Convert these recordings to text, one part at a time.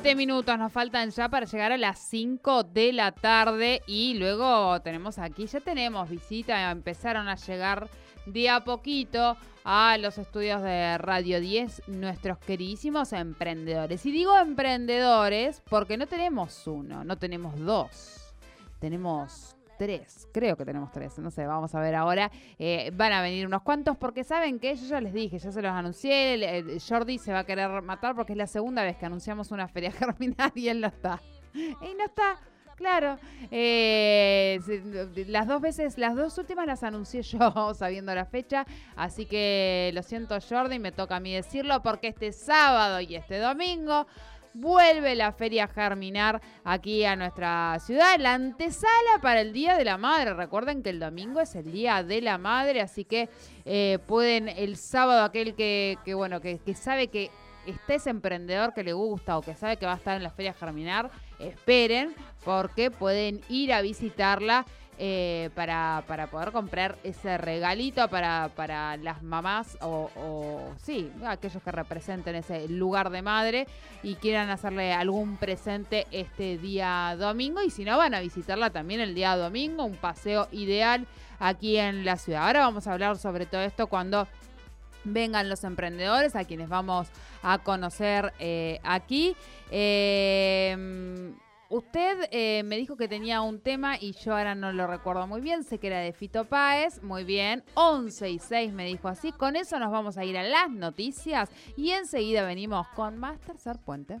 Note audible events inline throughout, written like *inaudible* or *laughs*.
Siete minutos nos faltan ya para llegar a las 5 de la tarde y luego tenemos aquí, ya tenemos visita, empezaron a llegar de a poquito a los estudios de Radio 10 nuestros queridísimos emprendedores. Y digo emprendedores porque no tenemos uno, no tenemos dos, tenemos tres, creo que tenemos tres, no sé, vamos a ver ahora. Eh, van a venir unos cuantos porque saben que yo ya les dije, ya se los anuncié, Jordi se va a querer matar porque es la segunda vez que anunciamos una feria *laughs* germinal y él no está. Y no está. Claro, eh, las dos veces, las dos últimas las anuncié yo *laughs* sabiendo la fecha, así que lo siento Jordi, me toca a mí decirlo porque este sábado y este domingo vuelve la Feria Germinar aquí a nuestra ciudad, la antesala para el Día de la Madre. Recuerden que el domingo es el Día de la Madre, así que eh, pueden el sábado aquel que, que, bueno, que, que sabe que está ese emprendedor que le gusta o que sabe que va a estar en la Feria Germinar, esperen porque pueden ir a visitarla eh, para, para poder comprar ese regalito para, para las mamás o, sí, aquellos que representen ese lugar de madre y quieran hacerle algún presente este día domingo y si no van a visitarla también el día domingo, un paseo ideal aquí en la ciudad. Ahora vamos a hablar sobre todo esto cuando vengan los emprendedores a quienes vamos a conocer eh, aquí. Eh, usted eh, me dijo que tenía un tema y yo ahora no lo recuerdo muy bien, sé que era de Fito Páez, muy bien, 11 y 6 me dijo así, con eso nos vamos a ir a las noticias y enseguida venimos con más Tercer Puente.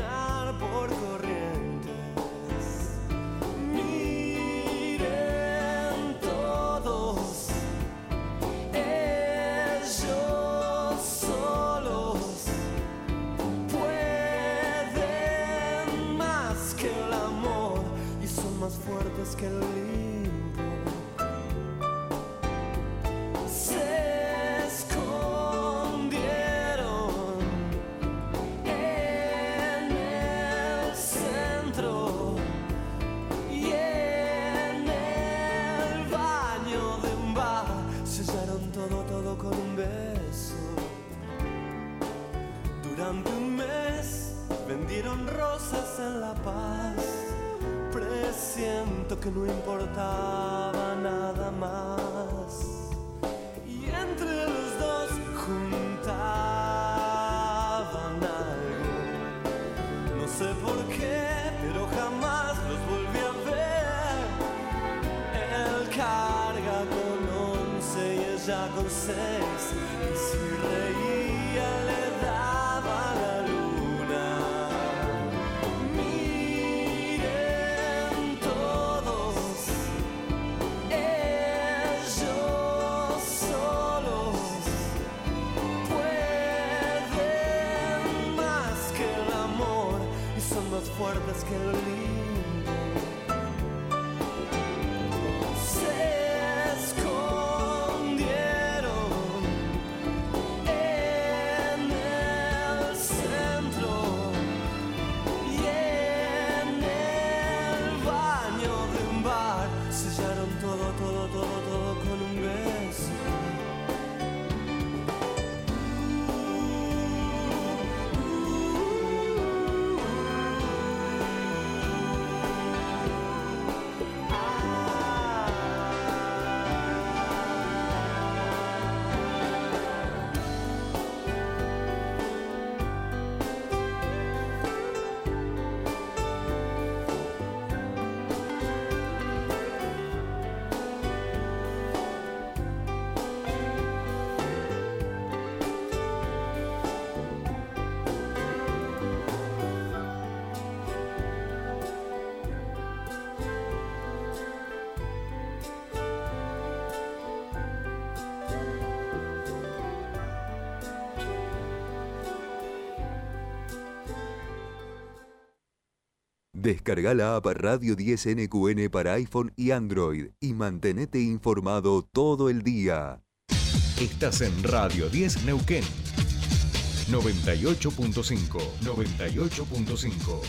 por corrientes. Miren todos, ellos solos pueden más que el amor y son más fuertes que el Presiento que no importaba son más fuertes que el Descarga la app Radio 10 NQN para iPhone y Android y mantenete informado todo el día. Estás en Radio 10 Neuquén. 98.5. 98.5.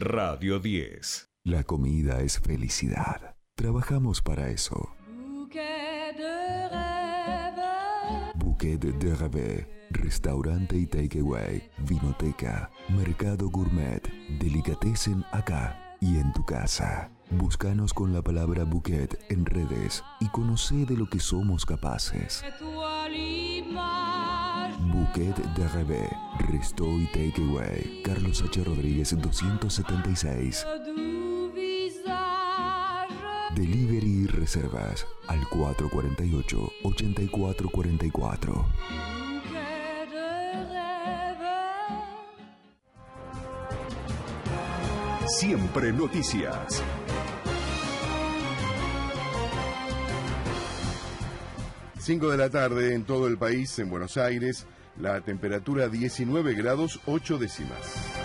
Radio 10. La comida es felicidad. Trabajamos para eso. Bouquet de Rêve, restaurante y takeaway, vinoteca, mercado gourmet, delicatessen acá y en tu casa. Búscanos con la palabra bouquet en redes y conoce de lo que somos capaces. Bouquet de Rêve, resto y takeaway, Carlos H. Rodríguez 276. Delivery y reservas al 448-8444. Siempre noticias. Cinco de la tarde en todo el país, en Buenos Aires, la temperatura 19 grados 8 décimas.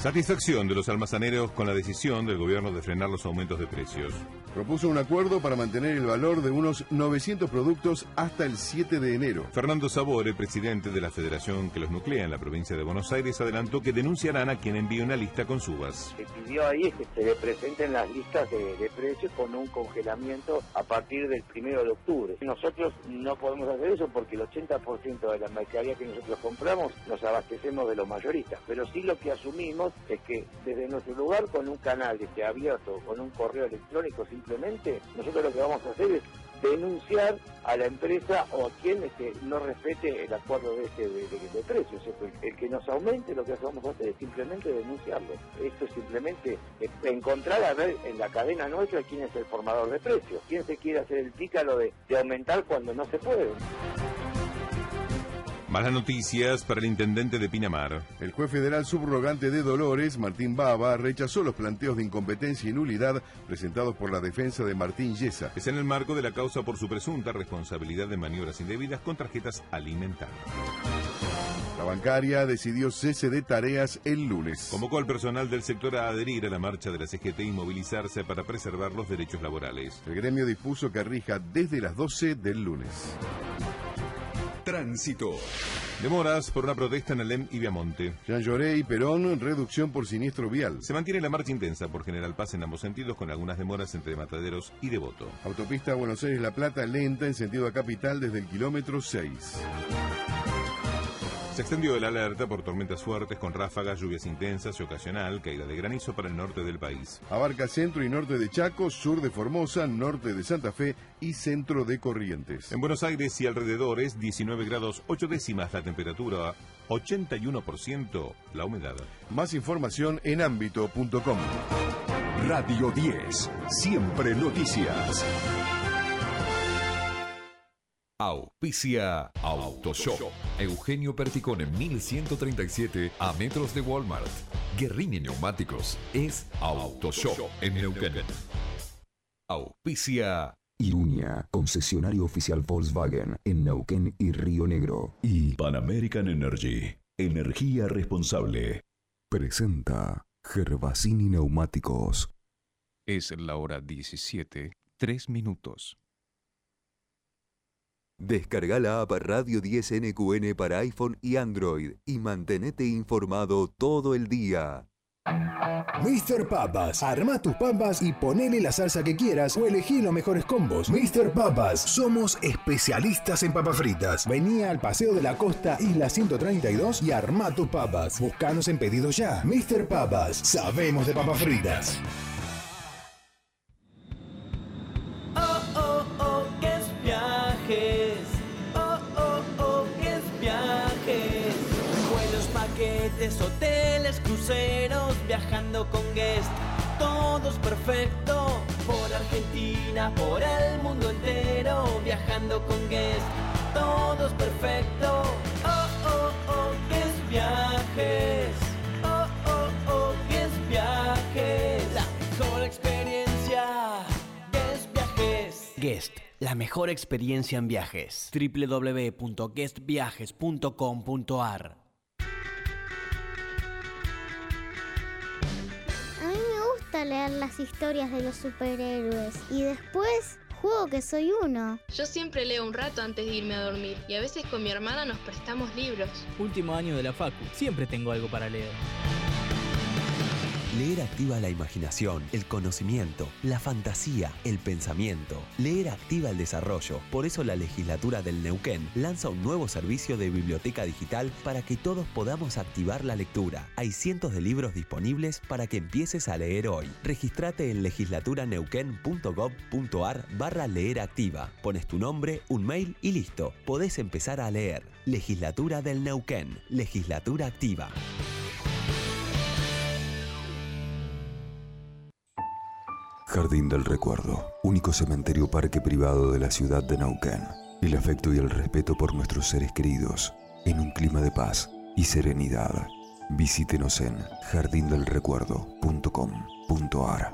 Satisfacción de los almazaneros con la decisión del gobierno de frenar los aumentos de precios. Propuso un acuerdo para mantener el valor de unos 900 productos hasta el 7 de enero. Fernando Sabore, presidente de la federación que los nuclea en la provincia de Buenos Aires, adelantó que denunciarán a quien envíe una lista con subas. Se pidió ahí que se le presenten las listas de, de precios con un congelamiento a partir del primero de octubre. Nosotros no podemos hacer eso porque el 80% de la mercadería que nosotros compramos nos abastecemos de los mayoristas, pero sí lo que asumimos es que desde nuestro lugar con un canal que esté abierto, con un correo electrónico simplemente, nosotros lo que vamos a hacer es denunciar a la empresa o a quien este, no respete el acuerdo de, este, de, precios. El, el que nos aumente lo que vamos a hacer es simplemente denunciarlo. Esto es simplemente eh, encontrar a ver en la cadena nuestra quién es el formador de precios, quién se quiere hacer el pícaro de aumentar cuando no se puede. Malas noticias para el intendente de Pinamar. El juez federal subrogante de Dolores, Martín Baba, rechazó los planteos de incompetencia y nulidad presentados por la defensa de Martín Yesa. Es en el marco de la causa por su presunta responsabilidad de maniobras indebidas con tarjetas alimentarias. La bancaria decidió cese de tareas el lunes. Convocó al personal del sector a adherir a la marcha de la CGT y movilizarse para preservar los derechos laborales. El gremio dispuso que rija desde las 12 del lunes. Tránsito. Demoras por una protesta en Alem y Viamonte. Jean Lloré y Perón, reducción por siniestro vial. Se mantiene la marcha intensa por General Paz en ambos sentidos con algunas demoras entre Mataderos y Devoto. Autopista Buenos Aires-La Plata lenta en sentido a capital desde el kilómetro 6. Se extendió el alerta por tormentas fuertes con ráfagas, lluvias intensas y ocasional caída de granizo para el norte del país. Abarca centro y norte de Chaco, sur de Formosa, norte de Santa Fe y centro de Corrientes. En Buenos Aires y alrededores 19 grados 8 décimas la temperatura, 81% la humedad. Más información en ámbito.com. Radio 10. Siempre noticias. Auspicia Autoshop. Eugenio Perticone 1137 a metros de Walmart. Guerrini Neumáticos es Autoshop en Neuquén. Auspicia Irunia, concesionario oficial Volkswagen en Neuquén y Río Negro. Y Pan American Energy. Energía responsable. presenta Gervasini Neumáticos. Es la hora 17, 3 minutos. Descarga la app Radio 10 NQN para iPhone y Android y mantenete informado todo el día. Mr. Papas, arma tus papas y ponele la salsa que quieras o elegí los mejores combos. Mr. Papas, somos especialistas en papas fritas. Vení al Paseo de la Costa, Isla 132 y arma tus papas. Buscanos en pedidos ya. Mr. Papas, sabemos de papas fritas. Oh, oh, oh, que es viajes. Hoteles, cruceros, viajando con Guest. Todos perfecto. Por Argentina, por el mundo entero, viajando con Guest. Todos perfecto. Oh, oh, oh, es viajes. Oh, oh, oh, es viajes. La mejor experiencia. Guest Viajes. Guest, la mejor experiencia en viajes. www.guestviajes.com.ar leer las historias de los superhéroes y después juego que soy uno. Yo siempre leo un rato antes de irme a dormir y a veces con mi hermana nos prestamos libros. Último año de la Facu, siempre tengo algo para leer. Leer activa la imaginación, el conocimiento, la fantasía, el pensamiento. Leer activa el desarrollo. Por eso la legislatura del Neuquén lanza un nuevo servicio de biblioteca digital para que todos podamos activar la lectura. Hay cientos de libros disponibles para que empieces a leer hoy. Registrate en legislaturaneuquén.gov.ar barra leer activa. Pones tu nombre, un mail y listo. Podés empezar a leer. Legislatura del Neuquén. Legislatura activa. Jardín del Recuerdo, único cementerio parque privado de la ciudad de Neuquén. El afecto y el respeto por nuestros seres queridos, en un clima de paz y serenidad. Visítenos en jardindelrecuerdo.com.ar.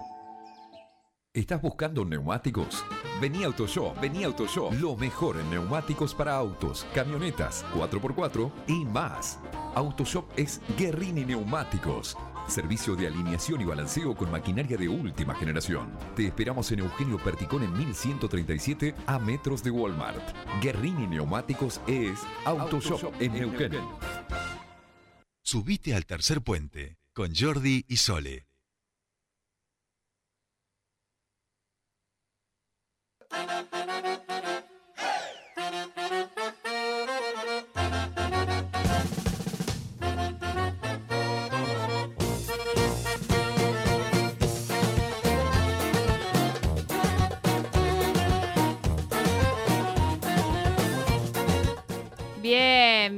¿Estás buscando neumáticos? Vení Autoshop, vení Autoshop. Lo mejor en neumáticos para autos, camionetas, 4x4 y más. Autoshop es Guerrini Neumáticos. Servicio de alineación y balanceo con maquinaria de última generación. Te esperamos en Eugenio Perticón en 1137 a metros de Walmart. Guerrini Neumáticos es Autoshop en Neuquén. Subite al tercer puente con Jordi y Sole.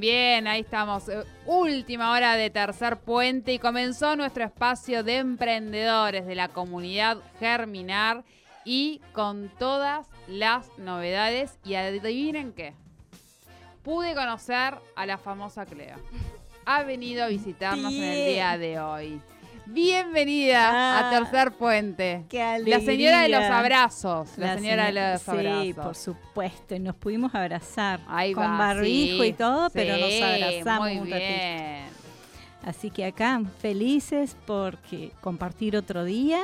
Bien, ahí estamos. Eh, Última hora de tercer puente y comenzó nuestro espacio de emprendedores de la comunidad Germinar y con todas las novedades. Y adivinen qué, pude conocer a la famosa Cleo. Ha venido a visitarnos en el día de hoy. Bienvenida Ah, a Tercer Puente. Qué La señora de los abrazos. La, señora de los Sí, abrazos. por supuesto. Y nos pudimos abrazar. Ahí con va, barbijo sí, y todo, pero nos abrazamos muy un ratito. bien. Así que acá felices porque compartir otro día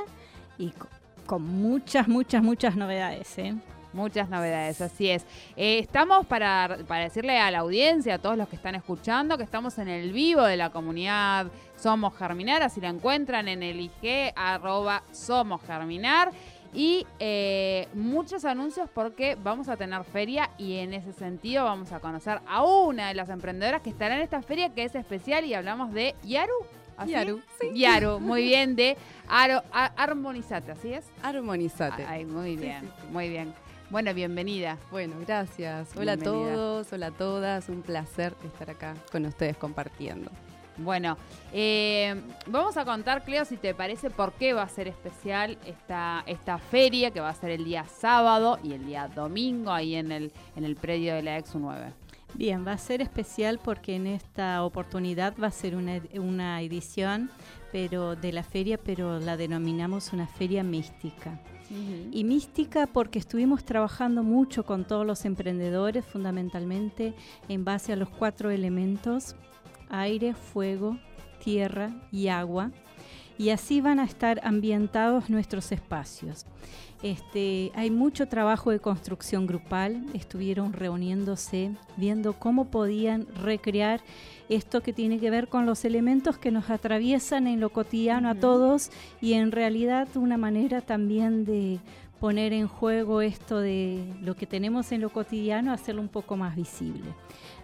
y co- con muchas, muchas, muchas novedades. ¿eh? Muchas novedades, así es. Eh, estamos para, para decirle a la audiencia, a todos los que están escuchando, que estamos en el vivo de la comunidad Somos Germinar, así la encuentran en el IG, arroba Somos Germinar. Y eh, muchos anuncios porque vamos a tener feria y en ese sentido vamos a conocer a una de las emprendedoras que estará en esta feria que es especial y hablamos de Yaru. ¿así? Yaru, sí. Yaru, muy *laughs* bien, de Aro, a- Armonizate, ¿así es? Armonizate. Ay, muy bien, sí, sí. muy bien. Bueno, bienvenida. Bueno, gracias. Hola Bienvenida. a todos, hola a todas. Un placer estar acá con ustedes compartiendo. Bueno, eh, vamos a contar, Cleo, si te parece, por qué va a ser especial esta, esta feria, que va a ser el día sábado y el día domingo ahí en el, en el predio de la Exu 9. Bien, va a ser especial porque en esta oportunidad va a ser una, una edición pero de la feria, pero la denominamos una feria mística. Y mística porque estuvimos trabajando mucho con todos los emprendedores, fundamentalmente en base a los cuatro elementos, aire, fuego, tierra y agua. Y así van a estar ambientados nuestros espacios. Este, hay mucho trabajo de construcción grupal, estuvieron reuniéndose, viendo cómo podían recrear esto que tiene que ver con los elementos que nos atraviesan en lo cotidiano a todos y en realidad una manera también de poner en juego esto de lo que tenemos en lo cotidiano, hacerlo un poco más visible.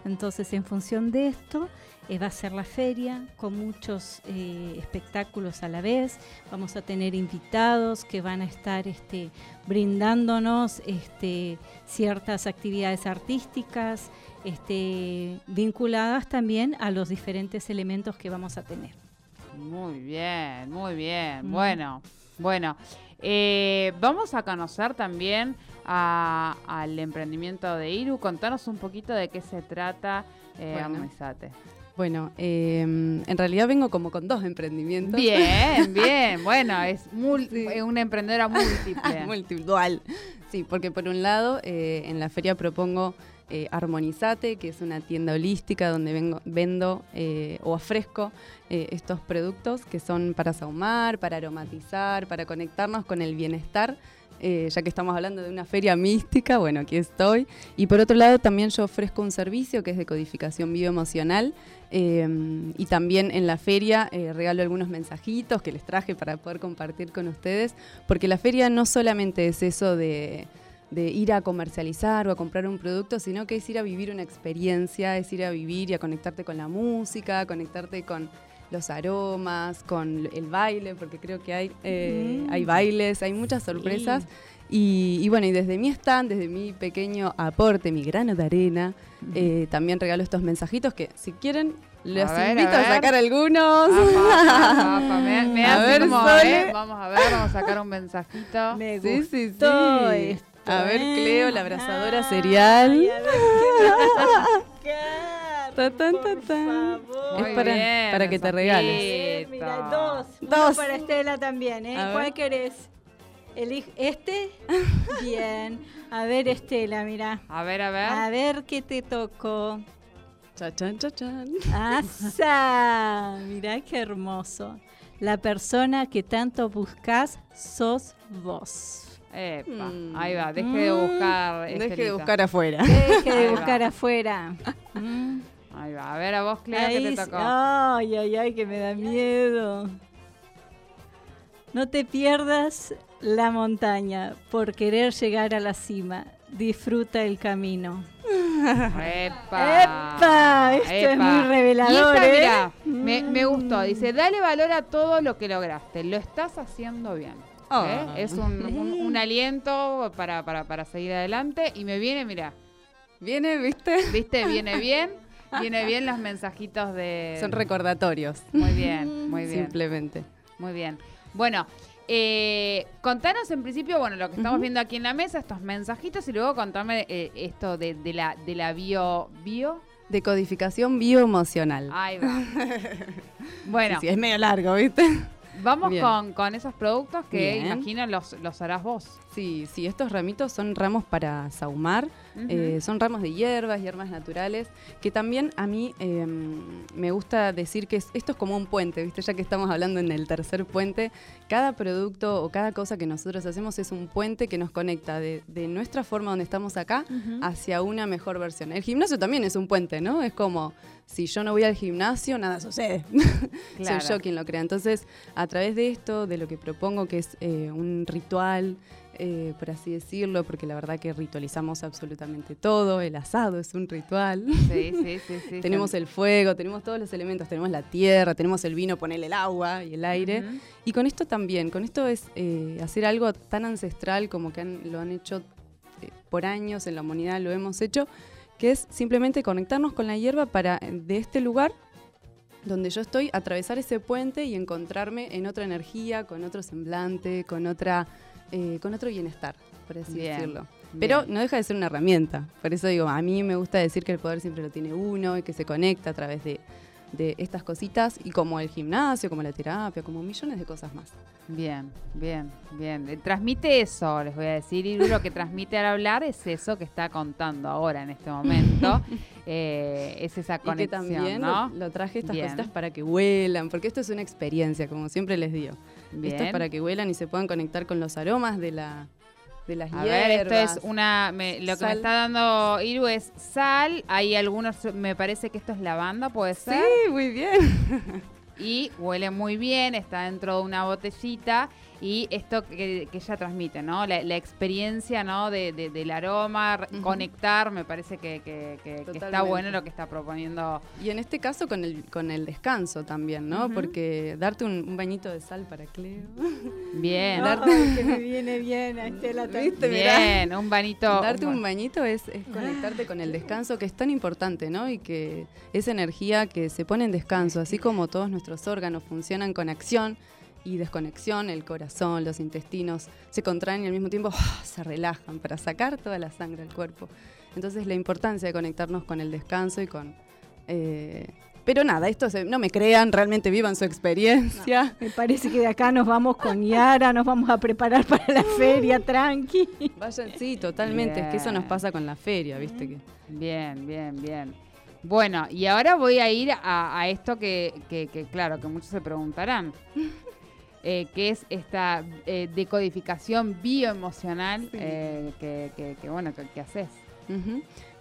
Entonces, en función de esto, eh, va a ser la feria con muchos eh, espectáculos a la vez. Vamos a tener invitados que van a estar este, brindándonos este, ciertas actividades artísticas este, vinculadas también a los diferentes elementos que vamos a tener. Muy bien, muy bien. Bueno, bueno. Eh, vamos a conocer también al emprendimiento de Iru. Contanos un poquito de qué se trata, eh, bueno. Em, en realidad vengo como con dos emprendimientos. Bien, *laughs* bien. Bueno, es una emprendedora múltiple. *laughs* múltiple, dual. Sí, porque por un lado, eh, en la feria propongo eh, Armonizate, que es una tienda holística donde vengo, vendo eh, o ofrezco eh, estos productos que son para saumar, para aromatizar, para conectarnos con el bienestar. Ya que estamos hablando de una feria mística, bueno, aquí estoy. Y por otro lado, también yo ofrezco un servicio que es de codificación bioemocional. y también en la feria regalo algunos mensajitos que les traje para poder compartir con ustedes, porque la feria no solamente es eso de, de ir a comercializar o a comprar un producto, sino que es ir a vivir una experiencia, es ir a vivir y a conectarte con la música, conectarte con los aromas, con el baile, porque creo que hay, eh, hay bailes, hay muchas sorpresas. Y, bueno, y desde mi stand, desde mi pequeño aporte, mi grano de arena, eh, también regalo estos mensajitos que si quieren les invito a, sacar algunos. *laughs* Me, a ver, ¿eh? Vamos a ver, vamos a sacar un mensajito. *laughs* Me sí, sí, sí. A ver, Cleo, la abrazadora serial. *laughs* es para, para que te regales. Mira, dos. Dos. para Estela también, ¿eh? ¿Cuál querés? ¿Este? *laughs* Bien. A ver, Estela, mira. A ver, a ver. A ver qué te tocó. Chachan, chachan. ¡Asa! Mirá qué hermoso. La persona que tanto buscas sos vos. Epa, mm. ahí va, deje de buscar. Deje de buscar afuera. Deje de buscar afuera. Mm. *laughs* Ahí va, a ver a vos, Clea, que te tocó. Ay, ay, ay, que me da miedo. No te pierdas la montaña por querer llegar a la cima. Disfruta el camino. ¡Epa! ¡Epa! Esto es muy revelador. ¿eh? me, me gustó. Dice, dale valor a todo lo que lograste. Lo estás haciendo bien. ¿eh? Ah. Es un, aliento para, para, seguir adelante. Y me viene, mira. Viene, ¿viste? ¿Viste? Viene bien. Viene bien los mensajitos de... Son recordatorios. Muy bien, muy bien. Simplemente. Muy bien. Bueno, eh, contanos en principio, bueno, lo que estamos viendo aquí en la mesa, estos mensajitos, y luego contame eh, esto de, la, de la bio... bio de codificación bioemocional. Ahí va. *laughs* bueno. sí, es medio largo, ¿viste? Vamos con, con, esos productos que imagino los, los harás vos. Sí, sí, estos ramitos son ramos para saumar, eh, son ramos de hierbas, hierbas naturales, que también a mí em, me gusta decir que esto es como un puente, ¿viste? Ya que estamos hablando en el tercer puente, cada producto o cada cosa que nosotros hacemos es un puente que nos conecta de, nuestra forma donde estamos acá hacia una mejor versión. El gimnasio también es un puente, ¿no? Es como, si yo no voy al gimnasio, nada sucede. *laughs* Soy yo quien lo crea. Entonces, a través de esto, de lo que propongo, que es eh, un ritual, eh, por así decirlo, porque la verdad que ritualizamos absolutamente todo, el asado es un ritual. Sí, sí, sí. sí *laughs* tenemos el fuego, tenemos todos los elementos, tenemos la tierra, tenemos el vino, ponerle el agua y el aire. Y con esto también, con esto es eh, hacer algo tan ancestral como que lo han hecho eh, por años en la humanidad, lo hemos hecho, que es simplemente conectarnos con la hierba para de este lugar donde yo estoy, atravesar ese puente y encontrarme en otra energía, con otro semblante, con otra, eh, con otro bienestar, por así Bien, decirlo. Pero bien. no deja de ser una herramienta. Por eso digo, a mí me gusta decir que el poder siempre lo tiene uno y que se conecta a través de, de estas cositas y como el gimnasio, como la terapia, como millones de cosas más. Bien, bien, bien. Eh, Transmite eso, les voy a decir. Y lo que transmite al hablar es eso que está contando ahora en este momento. *laughs* Eh, es esa Y que conexión, también ¿no? lo, lo traje estas Bien. cositas para que huelan, porque esto es una experiencia, como siempre les digo. Esto es Bien. para que huelan y se puedan conectar con los aromas de, la, de las A hierbas. ver, esto es una. me- lo que me está dando Iru es sal. Hay algunos. Me parece que esto es lavanda, ¿puede ser? Sí, muy bien. Y huele muy bien, está dentro de una botellita. Y esto que, que ella transmite, ¿no? La, la experiencia, ¿no? De, de- del aroma, conectar, me parece que, que- que- que está bueno lo que está proponiendo. Y en este caso con el, con el descanso también, ¿no? Porque darte un, un bañito de sal para Cleo. Bien. *laughs* Ay, que me viene bien a Estela. ¿Viste? Mirá. Bien, un banito. Darte un un bañito es, es conectarte con el descanso, que es tan importante, ¿no? Y que esa energía que se pone en descanso, así como todos nuestros órganos funcionan con acción y desconexión, el corazón, los intestinos se contraen y al mismo tiempo ¡ah! se relajan para sacar toda la sangre del cuerpo. Entonces la importancia de conectarnos con el descanso y con... eh, pero nada, esto se- no me crean, realmente vivan su experiencia. Me parece que de acá nos vamos con Yara, nos vamos a preparar para la feria, tranqui. Vayan, sí, totalmente, es que eso nos pasa con la feria, ¿viste? Que Bien, bien, bien. Bueno, y ahora voy a ir a, a esto que, que- que, claro, que muchos se preguntarán. Eh, que es esta eh, decodificación bioemocional eh, que, que- que, bueno, que, que haces.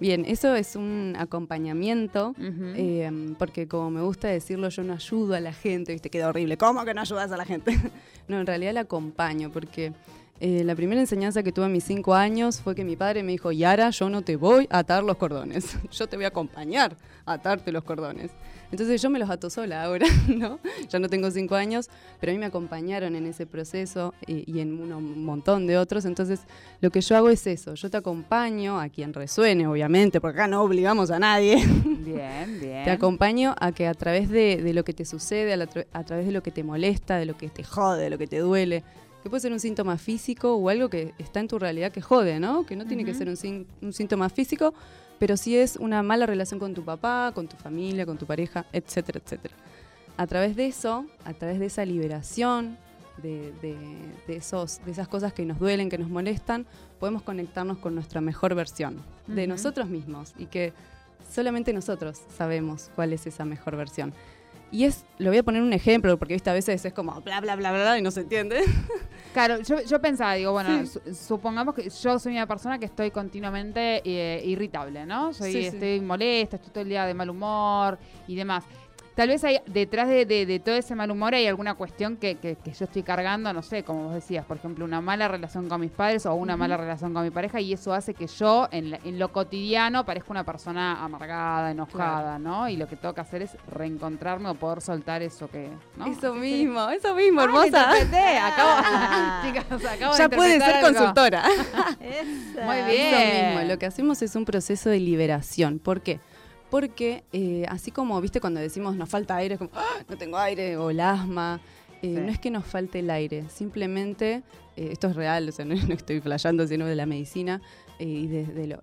Bien, eso es un acompañamiento, eh, porque como me gusta decirlo, yo no ayudo a la gente, ¿viste? Queda horrible. ¿Cómo que no ayudas a la gente? *laughs* no, en realidad la acompaño, porque eh, la primera enseñanza que tuve a mis cinco años fue que mi padre me dijo, Yara, yo no te voy a atar los cordones, *laughs* yo te voy a acompañar a atarte los cordones. Entonces yo me los ato sola ahora, *laughs* ¿no? Ya no tengo cinco años, pero a mí me acompañaron en ese proceso eh, y en uno- un montón de otros. Entonces lo que yo hago es eso, yo te acompaño a quien resuene, obviamente, porque acá no obligamos a nadie. *laughs* Bien, bien. Te acompaño a que a través de, de lo que te sucede, a, la tra- a través de lo que te molesta, de lo que te jode, de lo que te duele, que puede ser un síntoma físico o algo que está en tu realidad que jode, ¿no? Que no tiene que ser un, síntoma físico, pero sí es una mala relación con tu papá, con tu familia, con tu pareja, etcétera, etcétera. A través de eso, a través de esa liberación, de, de- de esos, de esas cosas que nos duelen, que nos molestan, podemos conectarnos con nuestra mejor versión de nosotros mismos y que solamente nosotros sabemos cuál es esa mejor versión. Y es, lo voy a poner un ejemplo, porque ¿viste? a veces es como bla, bla, bla, bla, bla, y no se entiende. *laughs* Claro, yo, yo pensaba, digo, bueno, Sí. su- supongamos que yo soy una persona que estoy continuamente eh, irritable, ¿no? Soy, Sí, sí. estoy molesta, estoy todo el día de mal humor y demás. Tal vez hay, detrás de, de- de todo ese mal humor hay alguna cuestión que, que- que yo estoy cargando, no sé, como vos decías, por ejemplo, una mala relación con mis padres o una mala relación con mi pareja y eso hace que yo en, la- en lo cotidiano parezca una persona amargada, enojada, ¿no? Y lo que tengo que hacer es reencontrarme o poder soltar eso que... ¿no? Eso mismo, eso mismo, Ah, hermosa. *laughs* acabo- *laughs* chicas, acabo de ya puede ser algo. consultora. *laughs* Muy Eso bien. mismo, lo que hacemos es un proceso de liberación. ¿Por qué? Porque eh, así como, viste, cuando decimos nos falta aire, es como, "Ah, no tengo aire, o el asma, eh, Sí. no es que nos falte el aire, simplemente, eh, esto es real, o sea, *laughs* no, no estoy flasheando, sino de la medicina, y desde lo,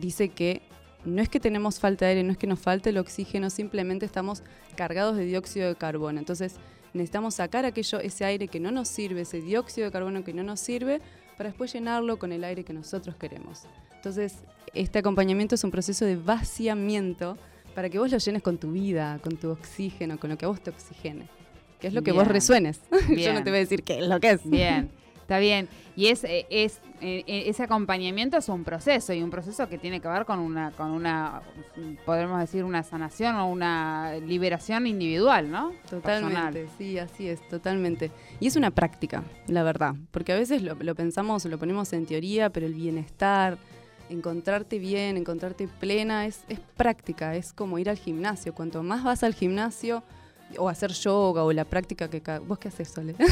dice que no es que tenemos falta de aire, no es que nos falte el oxígeno, simplemente estamos cargados de dióxido de carbono. Entonces necesitamos sacar aquello, ese aire que no nos sirve, ese dióxido de carbono que no nos sirve, para después llenarlo con el aire que nosotros queremos. Entonces, este acompañamiento es un proceso de vaciamiento para que vos lo llenes con tu vida, con tu oxígeno, con lo que a vos te oxigene. Que es lo que vos resuenes. *laughs* Yo no te voy a decir qué es lo que es. Bien, *laughs* está bien. Y es, eh, es eh, ese acompañamiento es un proceso y un proceso que tiene que ver con una, con una, podemos decir, una sanación o una liberación individual, ¿no? Totalmente, Personal. sí, así es, totalmente. Y es una práctica, la verdad, porque a veces lo, lo pensamos, lo ponemos en teoría, pero el bienestar, encontrarte bien, encontrarte plena, es, es práctica, es como ir al gimnasio. Cuanto más vas al gimnasio, o hacer yoga, o la práctica que... ¿Vos qué haces, Sole? *laughs*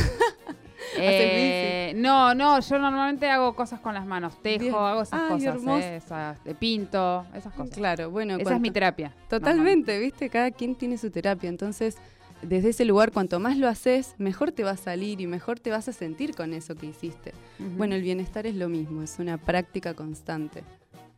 Eh, no, No, yo normalmente hago cosas con las manos. Tejo, Bien. hago esas Ay, cosas. eh, esas, pinto, esas cosas. Claro, bueno. Esa es mi terapia. Totalmente, ¿viste? Cada quien tiene su terapia. Entonces, desde ese lugar, cuanto más lo haces, mejor te va a salir y mejor te vas a sentir con eso que hiciste. Bueno, el bienestar es lo mismo, es una práctica constante.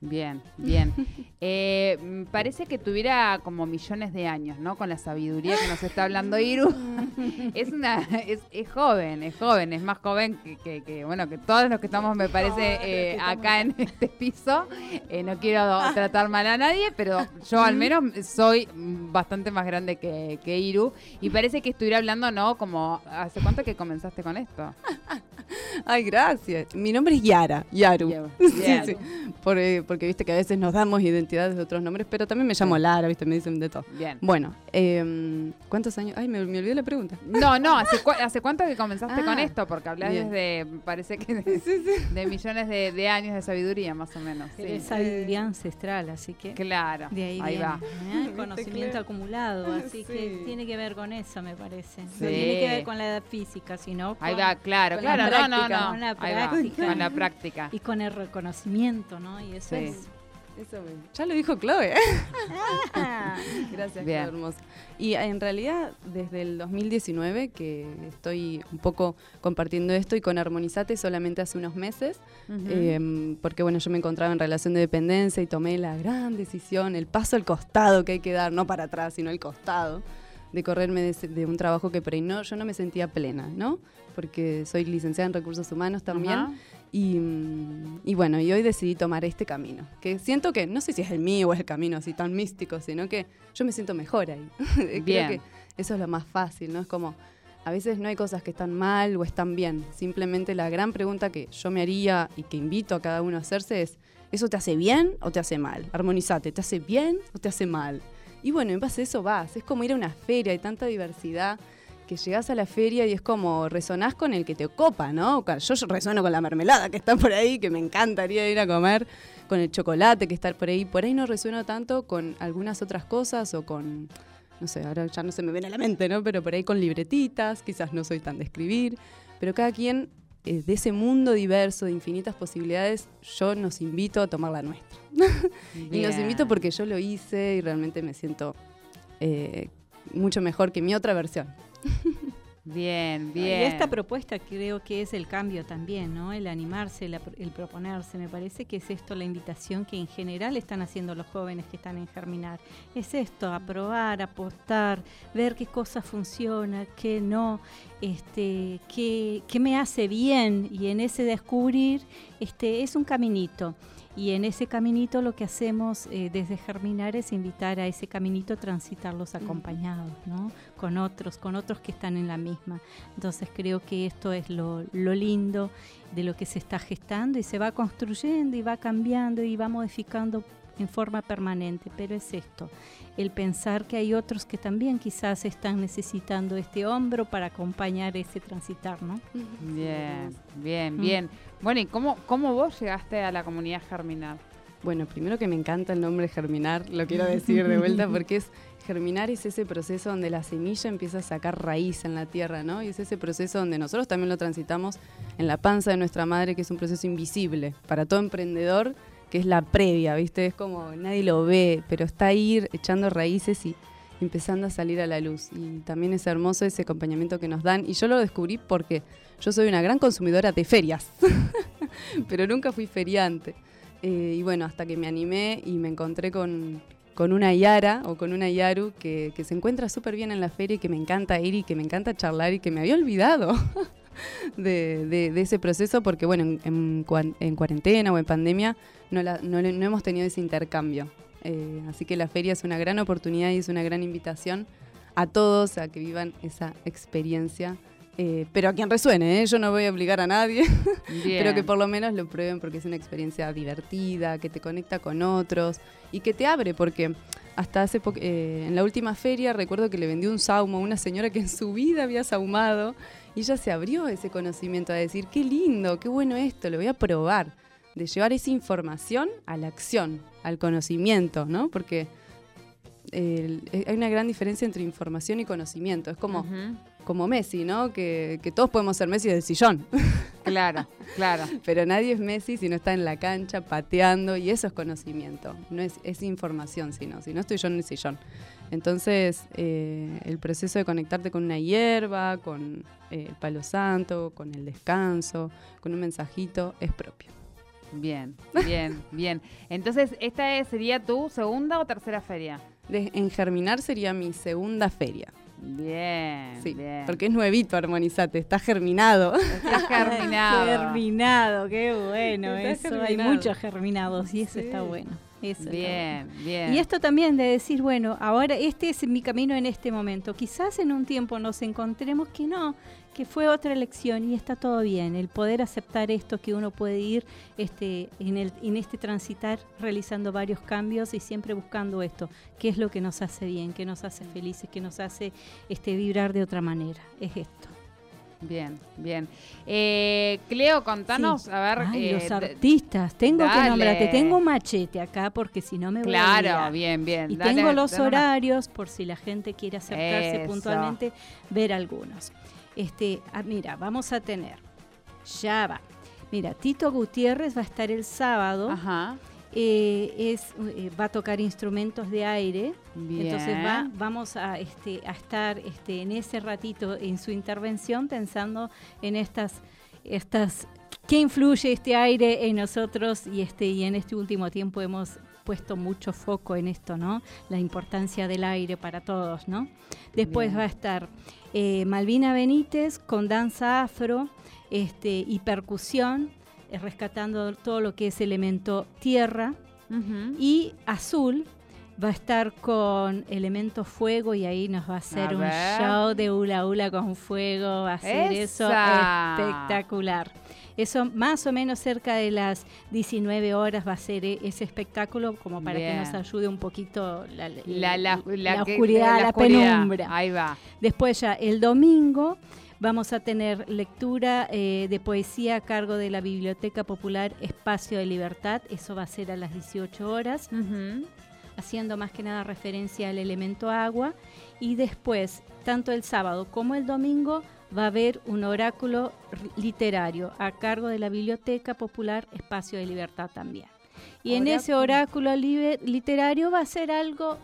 Bien, bien. *laughs* Eh, mm, parece que tuviera como millones de años, ¿no? Con la sabiduría que nos está hablando Iru. *laughs* es una, es, es joven, es joven, es más joven que, que- que, bueno, que todos los que estamos, me parece, eh, acá en este piso. Eh, no quiero tratar mal a nadie, pero yo al menos soy bastante más grande que, que Iru. Y parece que estuviera hablando, ¿no? Como, ¿hace cuánto que comenzaste con esto? *laughs* Ay, gracias. Mi nombre es Yara, Yaru. Sí, sí. Por, eh, porque viste que a veces nos damos identidades de otros nombres, pero también me llamo Lara, viste, me dicen de todo. Bien. Bueno, em, ¿cuántos años? Ay, me, me olvidé la pregunta. No, no, ¿hace, cu- hace cuánto que comenzaste con Ah, esto? Porque hablas desde, parece que *laughs* de, de millones de, de años de sabiduría, más o menos. Sí. es sabiduría ancestral, así que. Claro, De ahí, ahí va. ¿eh? *laughs* Conocimiento acumulado, así *laughs* que tiene que ver con eso, me parece. Sí. No tiene que ver con la edad física, sino Ahí con- va, claro, con la claro, no, no, práctica, no. Con la Ahí va, práctica. con la práctica. Y con el reconocimiento, ¿no? Y eso Sí. Eso Ya lo dijo Chloe. *laughs* Gracias, Bien. Chloe hermosa. Y en realidad, desde el 2019, que estoy un poco compartiendo esto y con Armonizate solamente hace unos meses, em, porque bueno, yo me encontraba en relación de dependencia y tomé la gran decisión, el paso al costado que hay que dar, no para atrás, sino al costado, de correrme de, un trabajo que por ahí no, yo no me sentía plena, ¿no? Porque soy licenciada en recursos humanos también. Ajá. Y, mm, y bueno, y hoy decidí tomar este camino, que siento que, no sé si es el mío o es el camino así tan místico, sino que yo me siento mejor ahí. *laughs* Creo Bien. que eso es lo más fácil, ¿no? Es como, a veces no hay cosas que están mal o están bien, simplemente la gran pregunta que yo me haría y que invito a cada uno a hacerse es, ¿eso te hace bien o te hace mal? Armonizate, ¿te hace bien o te hace mal? Y bueno, en base a eso vas, es como ir a una feria, hay tanta diversidad que llegás a la feria y es como resonás con el que te copa, ¿no? Yo resono con la mermelada que está por ahí, que me encantaría ir a comer, con el chocolate que está por ahí. Por ahí no resueno tanto con algunas otras cosas o con, no sé, ahora ya no se me viene a la mente, ¿no? Pero por ahí con libretitas, quizás no soy tan de escribir, pero cada quien eh, de ese mundo diverso de infinitas posibilidades, yo nos invito a tomar la nuestra. *laughs* y nos invito porque yo lo hice y realmente me siento eh, mucho mejor que mi otra versión. *laughs* Bien, Y bien. esta propuesta creo que es el cambio también, ¿no? El animarse, la- el proponerse. Me parece que es esto la invitación que en general están haciendo los jóvenes que están en Germinar. Es esto, aprobar, apostar, ver qué cosa funciona, qué no, este, qué, qué me hace bien. Y en ese descubrir, este, es un caminito. Y en ese caminito lo que hacemos eh, desde Germinar es invitar a ese caminito a transitarlos acompañados, ¿no? Con otros, con otros que están en la misma. Entonces creo que esto es lo, lo lindo de lo que se está gestando y se va construyendo y va cambiando y va modificando en forma permanente, pero es esto, el pensar que hay otros que también quizás están necesitando este hombro para acompañar ese transitar, ¿no? Bien, bien, Mm. bien. Bueno, ¿y cómo, cómo vos llegaste a la comunidad Germinar? Bueno, primero que me encanta el nombre germinar, lo quiero *laughs* decir de vuelta porque es germinar es ese proceso donde la semilla empieza a sacar raíz en la tierra, ¿no? Y es ese proceso donde nosotros también lo transitamos en la panza de nuestra madre, que es un proceso invisible para todo emprendedor, que es la previa, ¿viste? Es como nadie lo ve, pero está ahí echando raíces y empezando a salir a la luz. Y también es hermoso ese acompañamiento que nos dan. Y yo lo descubrí porque yo soy una gran consumidora de ferias, *laughs* pero nunca fui feriante. Eh, y bueno, hasta que me animé y me encontré con, con una Yara o con una Yaru que, que se encuentra súper bien en la feria y que me encanta ir y que me encanta charlar y que me había olvidado *laughs* *laughs* de, de- de ese proceso porque, bueno, en, en cuarentena o en pandemia no, la- no le- no hemos tenido ese intercambio. Eh, así que la feria es una gran oportunidad y es una gran invitación a todos a que vivan esa experiencia. Eh, pero a quien resuene, ¿eh? yo no voy a obligar a nadie, *laughs* pero que por lo menos lo prueben porque es una experiencia divertida, que te conecta con otros y que te abre, porque hasta hace poco, eh, en la última feria recuerdo que le vendí un saumo a una señora que en su vida había saumado y ella se abrió ese conocimiento a decir, qué lindo, qué bueno esto, lo voy a probar, de llevar esa información a la acción, al conocimiento, ¿no? Porque eh, hay una gran diferencia entre información y conocimiento, es como, como Messi, ¿no? Que, que todos podemos ser Messi del sillón. *laughs* Claro, claro. Pero nadie es Messi si no está en la cancha pateando y eso es conocimiento, no es, es información, sino, si no estoy yo en el sillón. Entonces, eh, el proceso de conectarte con una hierba, con eh, el palo santo, con el descanso, con un mensajito, es propio. Bien, bien, *laughs* bien. Entonces, ¿esta es- sería tu segunda o tercera feria? De- en Germinar sería mi segunda feria. Bien, Sí, bien. porque es nuevito Armonizate, está germinado. Está *laughs* germinado. Germinado, qué bueno Está eso. Hay muchos germinados y eso está bueno. Eso Bien, bien. Y esto también de decir, bueno, ahora este es mi camino en este momento. Quizás en un tiempo nos encontremos que no, que fue otra elección y está todo bien. El poder aceptar esto, que uno puede ir este, en, el, en este transitar realizando varios cambios y siempre buscando esto, qué es lo que nos hace bien, qué nos hace felices, qué nos hace este, vibrar de otra manera. Es esto. Bien, bien. Eh, Cleo, contanos, Sí. a ver. Ay, eh, los artistas, tengo que Dale. nombrarte, tengo un machete acá porque si no me voy a Claro, olvidar. bien, bien. Y Dale, tengo los una- horarios por si la gente quiere acercarse Eso. puntualmente, ver algunos. Este, ah, mira, vamos a tener, ya va. Mira, Tito Gutiérrez va a estar el sábado. Ajá. Eh, es, eh, va a tocar instrumentos de aire. Entonces va, vamos a, este, a estar este, en ese ratito en su intervención pensando en estas, estas qué influye este aire en nosotros y este y en este último tiempo hemos puesto mucho foco en esto, ¿no? La importancia del aire para todos, ¿no? Después Bien. va a estar eh, Malvina Benítez con danza afro este, y percusión, rescatando todo lo que es elemento tierra. Y Azul va a estar con elemento fuego y ahí nos va a hacer A un show de hula hula con fuego, va a ser eso espectacular. Eso más o menos cerca de las 19 horas va a ser e- ese espectáculo como para que nos ayude un poquito la, La, la, la que- oscuridad, la, penumbra. Ahí va. Después ya el domingo vamos a tener lectura eh, de poesía a cargo de la Biblioteca Popular Espacio de Libertad. Eso va a ser a las 18 horas, haciendo más que nada referencia al elemento agua. Y después, tanto el sábado como el domingo, va a haber un oráculo literario a cargo de la Biblioteca Popular Espacio de Libertad también. Y en ese oráculo literario va a ser algo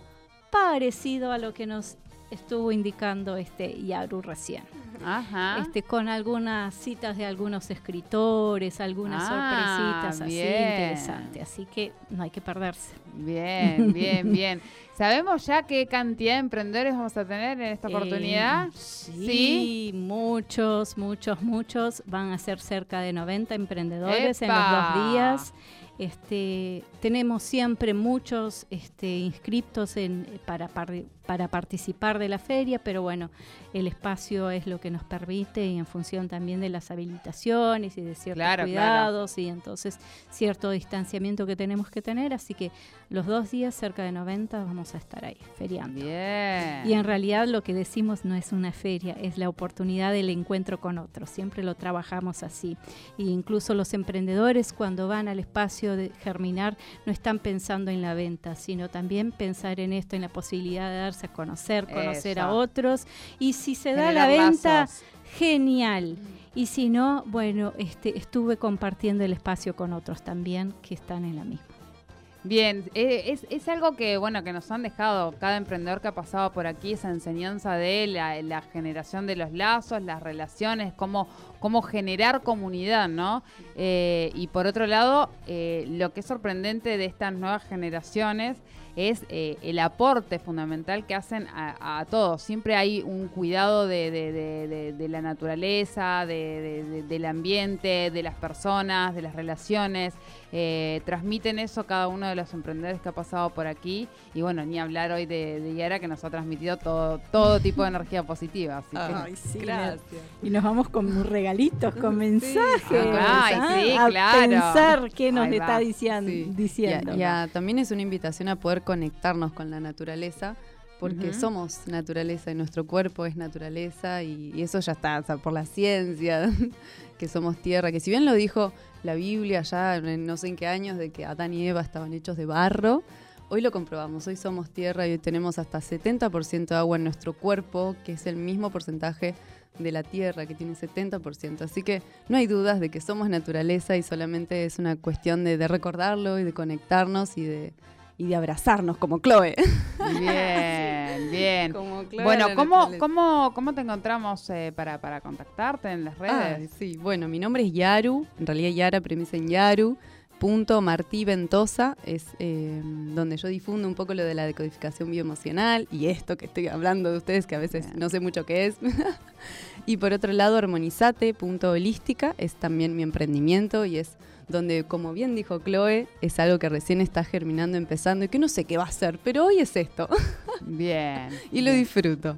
parecido a lo que nos estuvo indicando este Yaru recién. Ajá. Este, con algunas citas de algunos escritores, algunas Ah, sorpresitas así interesantes. Así que no hay que perderse. Bien, *laughs* bien, bien. ¿Sabemos ya qué cantidad de emprendedores vamos a tener en esta Eh, oportunidad? Sí, muchos, muchos, muchos. Van a ser cerca de 90 emprendedores en los dos días. Este, tenemos siempre muchos este, inscriptos en, para, par- para participar de la feria, pero bueno, el espacio es lo que nos permite y en función también de las habilitaciones y de ciertos Claro, claro. cuidados y entonces cierto distanciamiento que tenemos que tener. Así que los dos días, cerca de 90, vamos a estar ahí, feriando. Bien. Y en realidad lo que decimos no es una feria, es la oportunidad del encuentro con otros. Siempre lo trabajamos así. E incluso los emprendedores cuando van al espacio de germinar no están pensando en la venta, sino también pensar en esto, en la posibilidad de darse a conocer, conocer a otros. Y si se da la venta, lazos. genial. Y si no, bueno, este, estuve compartiendo el espacio con otros también que están en la misma. Bien, eh, es, es algo que bueno que nos han dejado cada emprendedor que ha pasado por aquí, esa enseñanza de la, la generación de los lazos, las relaciones, cómo, cómo generar comunidad, ¿no? Eh, y por otro lado, eh, lo que es sorprendente de estas nuevas generaciones es eh, el aporte fundamental que hacen a, a todos. Siempre hay un cuidado de, de- de- de- de la naturaleza, de- de- de- del ambiente, de las personas, de las relaciones. Eh, transmiten eso cada uno de los emprendedores que ha pasado por aquí. Y bueno, ni hablar hoy de, de Yara que nos ha transmitido todo, todo tipo de energía positiva. Así que- Ay, sí, Y nos vamos con regalitos, con mensajes. Ay, ¿ah? sí, a claro. pensar qué nos está diciendo. Sí. diciendo. Y a- y a- también es una invitación a poder conectarnos con la naturaleza, porque somos naturaleza y nuestro cuerpo es naturaleza y, y eso ya está, o sea, por la ciencia, *laughs* que somos tierra, que si bien lo dijo la Biblia ya en no sé en qué años de que Adán y Eva estaban hechos de barro, hoy lo comprobamos, hoy somos tierra y hoy tenemos hasta 70% de agua en nuestro cuerpo, que es el mismo porcentaje de la tierra, que tiene 70%. Así que no hay dudas de que somos naturaleza y solamente es una cuestión de, de recordarlo y de conectarnos y de, y de abrazarnos como Chloe. Bien, *laughs* bien. Como Chloe bueno, ¿cómo, cómo, ¿cómo te encontramos eh, para, para contactarte en las redes? Ah, sí, bueno, mi nombre es Yaru, en realidad Yara, pero me dicen Yaru. Punto Martí Ventosa es eh, donde yo difundo un poco lo de la decodificación bioemocional y esto que estoy hablando de ustedes que a veces no sé mucho qué es. *laughs* y por otro lado, Armonizate, punto holística, es también mi emprendimiento y es donde, como bien dijo Chloe, es algo que recién está germinando, empezando y que no sé qué va a ser, pero hoy es esto. *laughs* Bien. *laughs* y lo disfruto.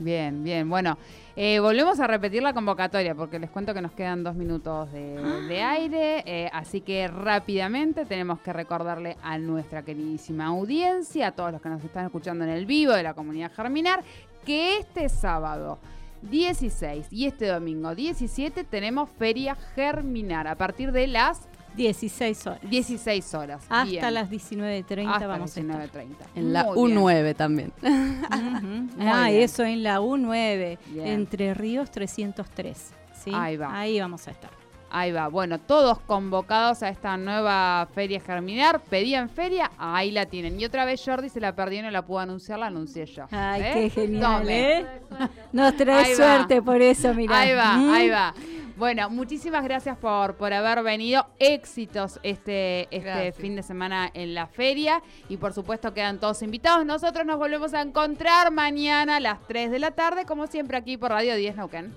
Bien, bien. Bueno, eh, volvemos a repetir la convocatoria porque les cuento que nos quedan dos minutos de, de aire, eh, así que rápidamente tenemos que recordarle a nuestra queridísima audiencia, a todos los que nos están escuchando en el vivo de la comunidad Germinar, que este sábado 16 y este domingo 17 tenemos Feria Germinar a partir de las 16 horas. 16 horas. Hasta Bien. las 19.30 Hasta vamos a estar. 19:30. En la Muy bien. U9 también. *laughs* Ujú. Muy Ah, bien. eso en la U9, Bien. Entre Ríos 303. ¿sí? Ahí va. Ahí vamos a estar. Ahí va. Bueno, todos convocados a esta nueva Feria Germinar. Pedían feria, ahí la tienen. Y otra vez Jordi se la perdió y no la pudo anunciar, la anuncié yo. Ay, ¿Eh? qué genial, Tome. ¿eh? Nos trae Ahí va. suerte por eso, mirá. Ahí va, Mm. ahí va. Bueno, muchísimas gracias por, por haber venido. Éxitos este, este Gracias. fin de semana en la feria. Y por supuesto quedan todos invitados. Nosotros nos volvemos a encontrar mañana a las 3 de la tarde, como siempre aquí por Radio 10 Neuquén.